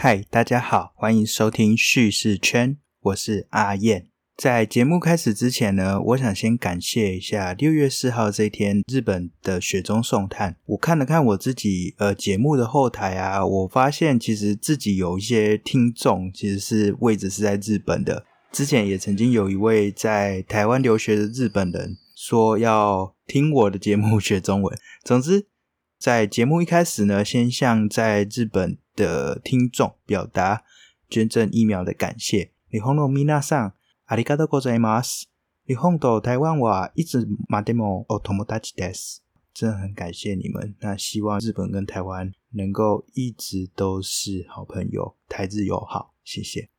嗨，大家好，欢迎收听叙事圈，我是阿燕。在节目开始之前呢，我想先感谢一下六月四号这一天日本的雪中送炭。我看了看我自己呃节目的后台啊，我发现其实自己有一些听众其实是位置是在日本的。之前也曾经有一位在台湾留学的日本人说要听我的节目 学中文。总之，在节目一开始呢，先向在日本的听众表达捐赠疫苗的感谢。日本の皆さん、ありがとうございます。日本と台湾はいつまでもお友達です。真的很感谢你们。那希望日本跟台湾能够一直都是好朋友，台日友好。谢谢。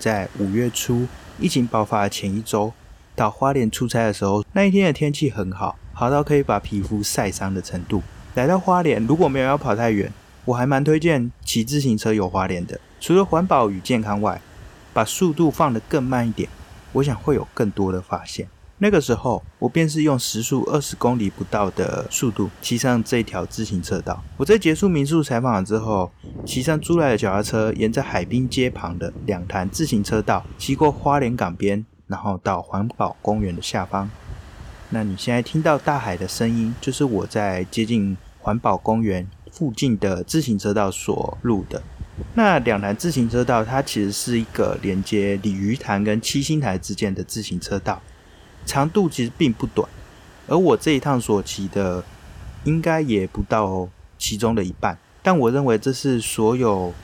在五月初疫情爆发的前一周到花莲出差的时候，那一天的天气很好，好到可以把皮肤晒伤的程度。来到花莲，如果没有要跑太远，我还蛮推荐骑自行车游花莲的。除了环保与健康外，把速度放得更慢一点，我想会有更多的发现。那个时候，我便是用时速二十公里不到的速度骑上这条自行车道。我在结束民宿采访之后，骑上租来的脚踏车，沿着海滨街旁的两潭自行车道骑过花莲港边，然后到环保公园的下方。那你现在听到大海的声音，就是我在接近环保公园附近的自行车道所录的。那两潭自行车道，它其实是一个连接鲤鱼潭跟七星台之间的自行车道。长度其实并不短，而我这一趟所骑的应该也不到其中的一半。但我认为这是所有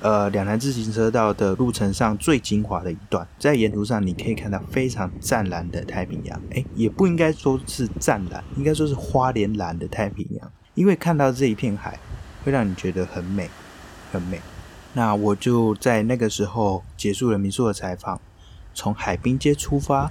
呃两台自行车道的路程上最精华的一段。在沿途上，你可以看到非常湛蓝的太平洋，诶，也不应该说是湛蓝，应该说是花莲蓝的太平洋。因为看到这一片海，会让你觉得很美，很美。那我就在那个时候结束了民宿的采访，从海滨街出发。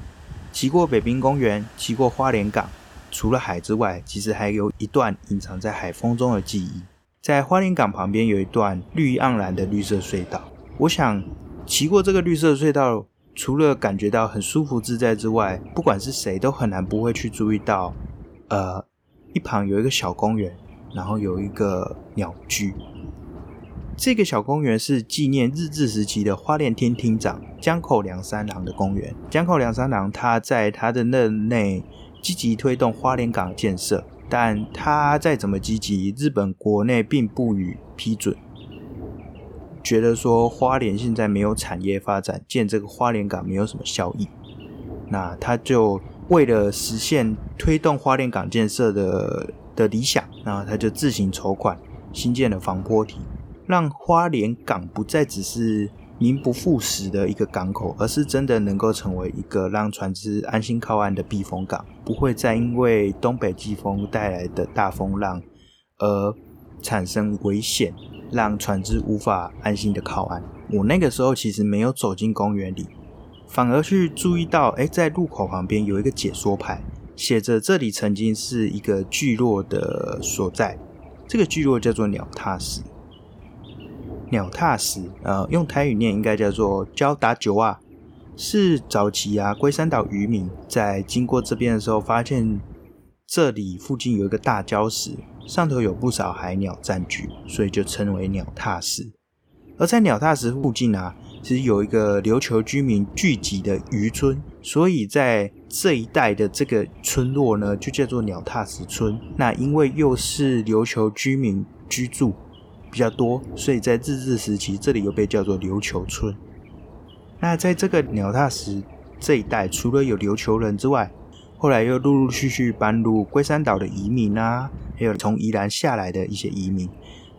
骑过北滨公园，骑过花莲港，除了海之外，其实还有一段隐藏在海风中的记忆。在花莲港旁边有一段绿意盎然的绿色隧道。我想骑过这个绿色隧道，除了感觉到很舒服自在之外，不管是谁都很难不会去注意到，呃，一旁有一个小公园，然后有一个鸟居。这个小公园是纪念日治时期的花莲厅厅长江口良三郎的公园。江口良三郎他在他的任内积极推动花莲港建设，但他再怎么积极，日本国内并不予批准，觉得说花莲现在没有产业发展，建这个花莲港没有什么效益。那他就为了实现推动花莲港建设的的理想，那他就自行筹款新建了防波堤。让花莲港不再只是名不副实的一个港口，而是真的能够成为一个让船只安心靠岸的避风港，不会再因为东北季风带来的大风浪而产生危险，让船只无法安心的靠岸。我那个时候其实没有走进公园里，反而去注意到，哎，在路口旁边有一个解说牌，写着这里曾经是一个聚落的所在，这个聚落叫做鸟踏石。鸟踏石，呃，用台语念应该叫做焦达九啊，是早期啊龟山岛渔民在经过这边的时候，发现这里附近有一个大礁石，上头有不少海鸟占据，所以就称为鸟踏石。而在鸟踏石附近啊，其实有一个琉球居民聚集的渔村，所以在这一带的这个村落呢，就叫做鸟踏石村。那因为又是琉球居民居住。比较多，所以在日治时期，这里又被叫做琉球村。那在这个鸟踏石这一带，除了有琉球人之外，后来又陆陆续续搬入龟山岛的移民啊，还有从宜兰下来的一些移民。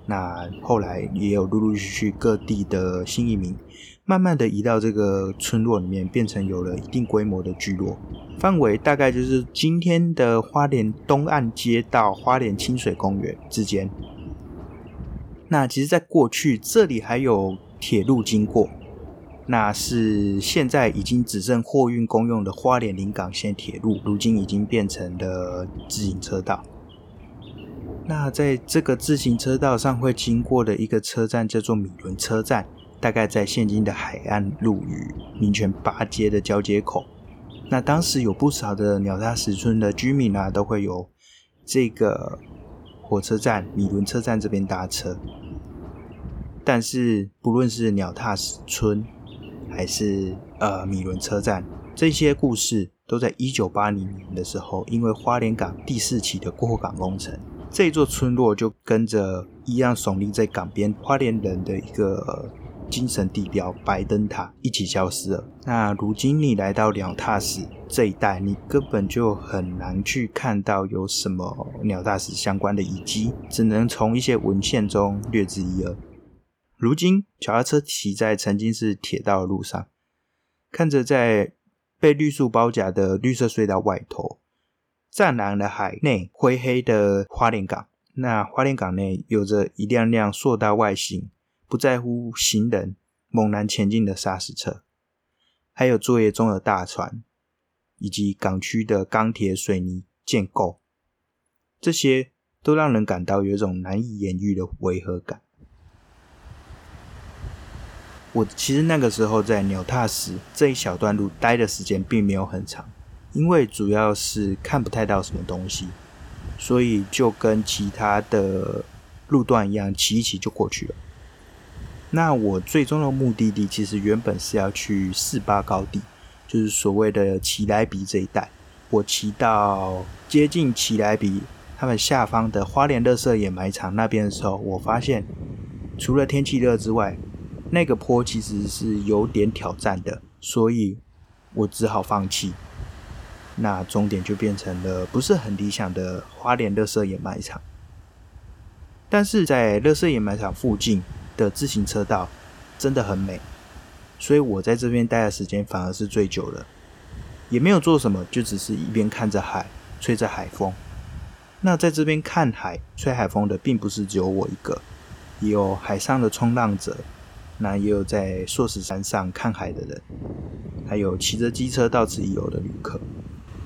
那后来也有陆陆续续各地的新移民，慢慢的移到这个村落里面，变成有了一定规模的聚落，范围大概就是今天的花莲东岸街到花莲清水公园之间。那其实，在过去这里还有铁路经过，那是现在已经只剩货运公用的花莲临港线铁路，如今已经变成了自行车道。那在这个自行车道上会经过的一个车站叫做米伦车站，大概在现今的海岸路与民权八街的交接口。那当时有不少的鸟踏石村的居民啊，都会有这个火车站米伦车站这边搭车。但是不论是鸟踏石村还是呃米伦车站，这些故事都在一九八零年的时候，因为花莲港第四期的过港工程。这座村落就跟着一样耸立在港边花莲人的一个精神地标白灯塔一起消失了。那如今你来到鸟踏石这一带，你根本就很难去看到有什么鸟踏石相关的遗迹，只能从一些文献中略知一二。如今脚踏车骑在曾经是铁道的路上，看着在被绿树包夹的绿色隧道外头。湛蓝的海内，灰黑的花莲港。那花莲港内有着一辆辆硕大外形、不在乎行人、猛然前进的砂石车，还有作业中的大船，以及港区的钢铁水泥建构，这些都让人感到有一种难以言喻的违和感。我其实那个时候在鸟踏石这一小段路待的时间并没有很长。因为主要是看不太到什么东西，所以就跟其他的路段一样，骑一骑就过去了。那我最终的目的地其实原本是要去四八高地，就是所谓的奇莱比这一带。我骑到接近奇莱比他们下方的花莲乐色掩埋场那边的时候，我发现除了天气热之外，那个坡其实是有点挑战的，所以我只好放弃。那终点就变成了不是很理想的花莲乐色掩埋场，但是在乐色掩埋场附近的自行车道真的很美，所以我在这边待的时间反而是最久的，也没有做什么，就只是一边看着海，吹着海风。那在这边看海、吹海风的，并不是只有我一个，也有海上的冲浪者，那也有在硕士山上看海的人，还有骑着机车到此一游的旅客。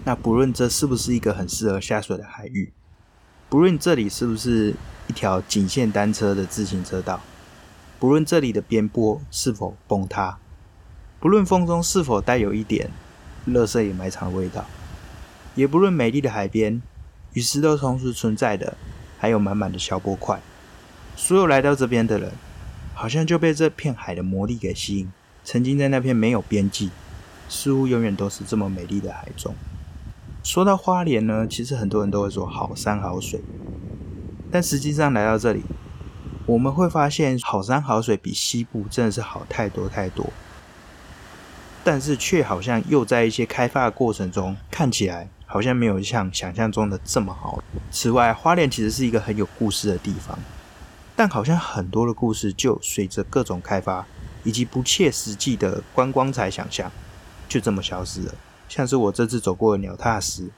那不论这是不是一个很适合下水的海域，不论这里是不是一条仅限单车的自行车道，不论这里的边坡是否崩塌，不论风中是否带有一点垃圾掩埋场的味道，也不论美丽的海边与石头同时存在的还有满满的小波块，所有来到这边的人，好像就被这片海的魔力给吸引，曾经在那片没有边际，似乎永远都是这么美丽的海中。说到花莲呢，其实很多人都会说好山好水，但实际上来到这里，我们会发现好山好水比西部真的是好太多太多，但是却好像又在一些开发的过程中，看起来好像没有像想象中的这么好。此外，花莲其实是一个很有故事的地方，但好像很多的故事就随着各种开发以及不切实际的观光财想象，就这么消失了。像是我这次走过的鸟踏石，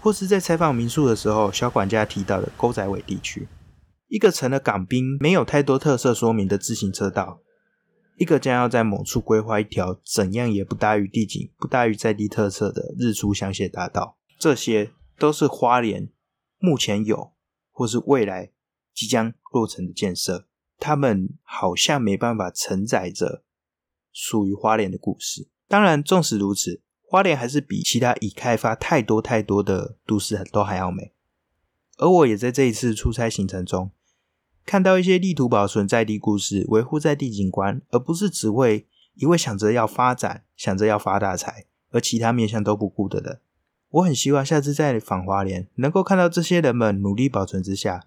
或是在采访民宿的时候，小管家提到的沟仔尾地区，一个成了港滨没有太多特色说明的自行车道，一个将要在某处规划一条怎样也不大于地景、不大于在地特色的日出香榭大道，这些都是花莲目前有或是未来即将落成的建设，他们好像没办法承载着属于花莲的故事。当然，纵使如此。花莲还是比其他已开发太多太多的都市都还要美，而我也在这一次出差行程中，看到一些力图保存在地故事、维护在地景观，而不是只为一位想着要发展、想着要发大财，而其他面向都不顾的人。我很希望下次再访花莲，能够看到这些人们努力保存之下，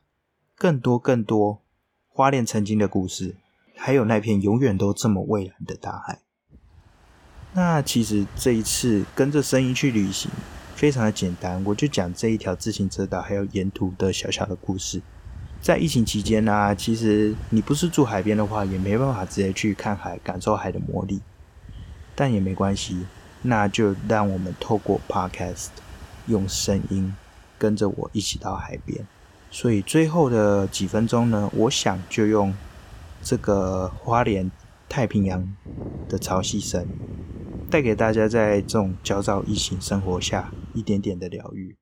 更多更多花莲曾经的故事，还有那片永远都这么蔚蓝的大海。那其实这一次跟着声音去旅行，非常的简单，我就讲这一条自行车道，还有沿途的小小的故事。在疫情期间呢，其实你不是住海边的话，也没办法直接去看海，感受海的魔力。但也没关系，那就让我们透过 Podcast 用声音跟着我一起到海边。所以最后的几分钟呢，我想就用这个花莲。太平洋的潮汐声，带给大家在这种焦躁疫情生活下一点点的疗愈。